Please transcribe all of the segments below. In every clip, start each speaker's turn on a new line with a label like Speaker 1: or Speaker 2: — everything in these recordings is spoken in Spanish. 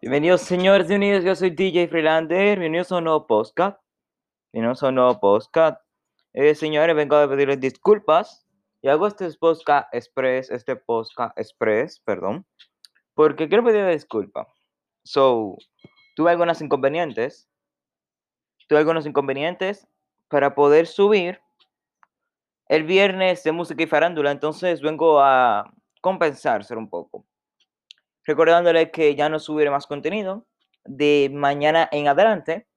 Speaker 1: Bienvenidos señores y unidos, yo soy DJ Freelander, bienvenidos a un nuevo podcast. Bienvenidos a un nuevo podcast. Eh, señores, vengo a pedirles disculpas y hago este podcast express, este podcast express, perdón, porque quiero pedir disculpas. So, tuve algunos inconvenientes, tuve algunos inconvenientes para poder subir el viernes de música y farándula, entonces vengo a compensarse un poco. Recordándole que ya no subiré más contenido de mañana en adelante,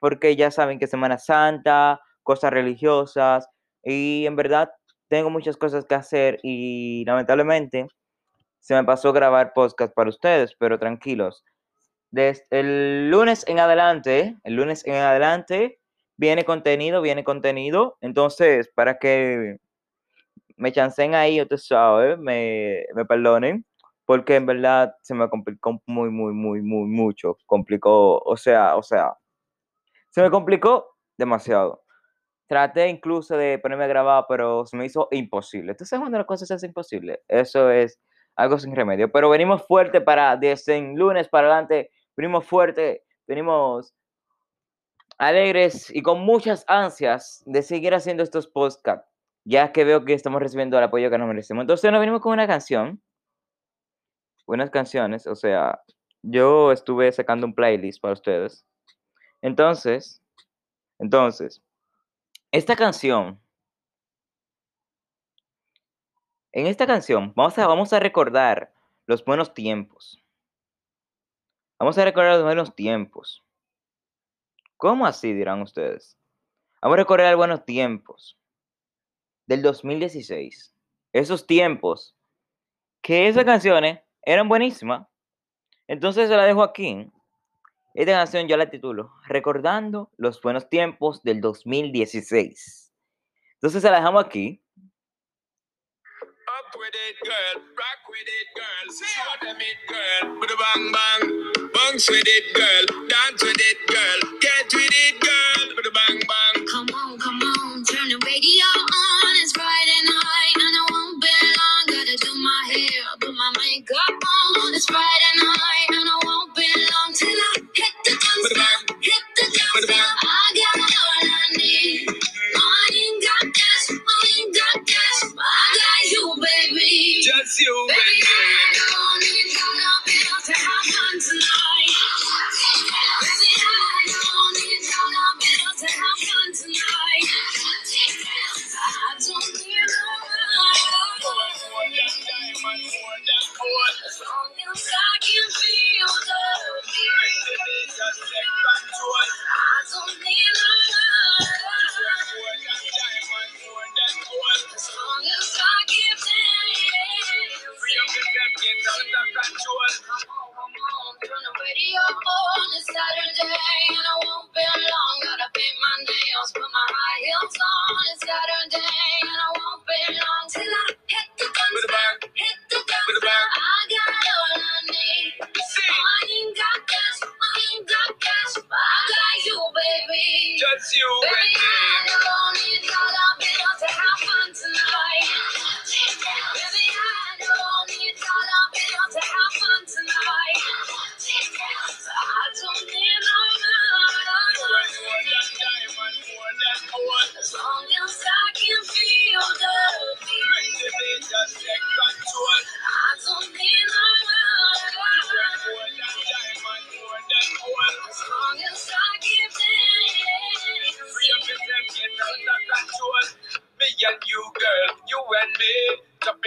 Speaker 1: porque ya saben que Semana Santa, cosas religiosas, y en verdad tengo muchas cosas que hacer y lamentablemente se me pasó grabar podcast para ustedes, pero tranquilos. Desde el lunes en adelante, el lunes en adelante, viene contenido, viene contenido. Entonces, para que me chancen ahí, ustedes saben, me, me perdonen, porque en verdad se me complicó muy, muy, muy, muy, mucho. Complicó, o sea, o sea, se me complicó demasiado. Traté incluso de ponerme a grabar, pero se me hizo imposible. Entonces, cuando las cosas se hacen imposible, eso es algo sin remedio. Pero venimos fuerte para, desde el lunes para adelante, venimos fuerte, venimos alegres y con muchas ansias de seguir haciendo estos podcasts, ya que veo que estamos recibiendo el apoyo que nos merecemos. Entonces nos venimos con una canción, unas canciones, o sea, yo estuve sacando un playlist para ustedes. Entonces, entonces, esta canción, en esta canción vamos a, vamos a recordar los buenos tiempos. Vamos a recordar los buenos tiempos. ¿Cómo así dirán ustedes? Vamos a recordar buenos tiempos del 2016. Esos tiempos que esas canciones eran buenísimas. Entonces se la dejo aquí. Esta canción yo la titulo Recordando los buenos tiempos del 2016. Entonces se la dejamos aquí. Up with it, girl. Rock with it, girl. Show them it, girl. With a bang bang. Bounce with it, girl. Dance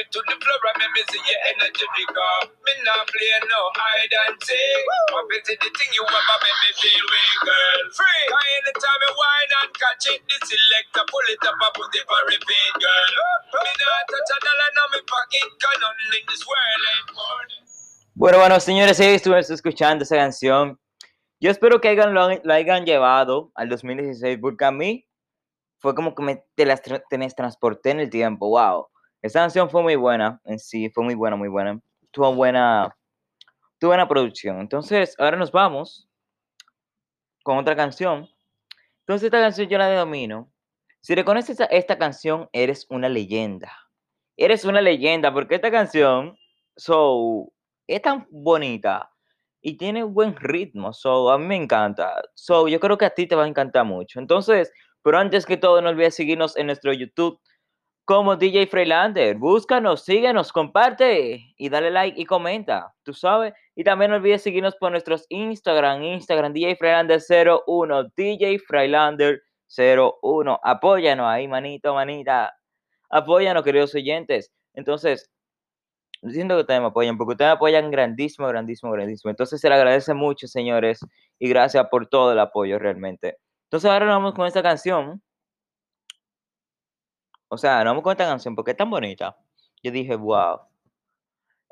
Speaker 2: Into the floor and make me see your energy because me not play no hide and seek. Up into the thing you ever make me feel way, girl. Free. Cause anytime you whine and catch it, the selector pull it up and put it for repeat, girl. Me not touch a dollar in my pocket, cause nothing in this world ain't money.
Speaker 1: Bueno, bueno, señores, sí, estuve escuchando esa canción. Yo espero que hayan, lo, lo hayan llevado al 2016, porque a mí fue como que me telas- transporté en el tiempo. Wow. Esa canción fue muy buena en sí, fue muy buena, muy buena. Tuvo buena, tuvo buena producción. Entonces, ahora nos vamos con otra canción. Entonces, esta canción yo la domino. Si reconoces esta, esta canción, eres una leyenda. eres una leyenda, porque esta canción, so, es tan bonita y tiene buen ritmo, so, a mí me encanta. So, yo creo que a ti te va a encantar mucho. Entonces, pero antes que todo, no olvides seguirnos en nuestro YouTube como DJ Freilander. Búscanos, síguenos, comparte y dale like y comenta, tú sabes. Y también no olvides seguirnos por nuestros Instagram, Instagram DJ Freilander01, DJ Freilander01. Apóyanos ahí, manito, manita. Apóyanos, queridos oyentes. Entonces, siento que ustedes me apoyan, porque ustedes me apoyan grandísimo, grandísimo, grandísimo. Entonces, se le agradece mucho, señores, y gracias por todo el apoyo realmente. Entonces, ahora nos vamos con esta canción. O sea, nos vamos con esta canción porque es tan bonita. Yo dije, wow.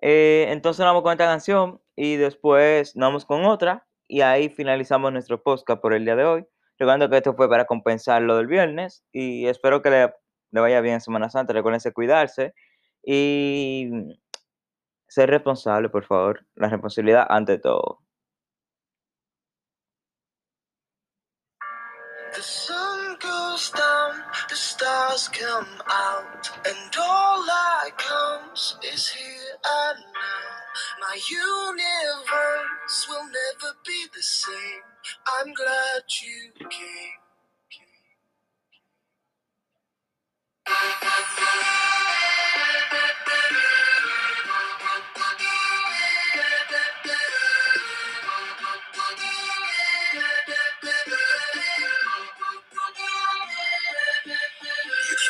Speaker 1: Eh, entonces nos vamos con esta canción y después nos vamos con otra y ahí finalizamos nuestro podcast por el día de hoy. Recuerdo que esto fue para compensar lo del viernes y espero que le, vaya bien en Semana Santa. Recuerden cuidarse y ser responsable, por favor. La responsabilidad ante todo.
Speaker 2: Stars come out, and all that comes is here and now. My universe will never be the same. I'm glad you came.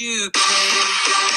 Speaker 2: you came.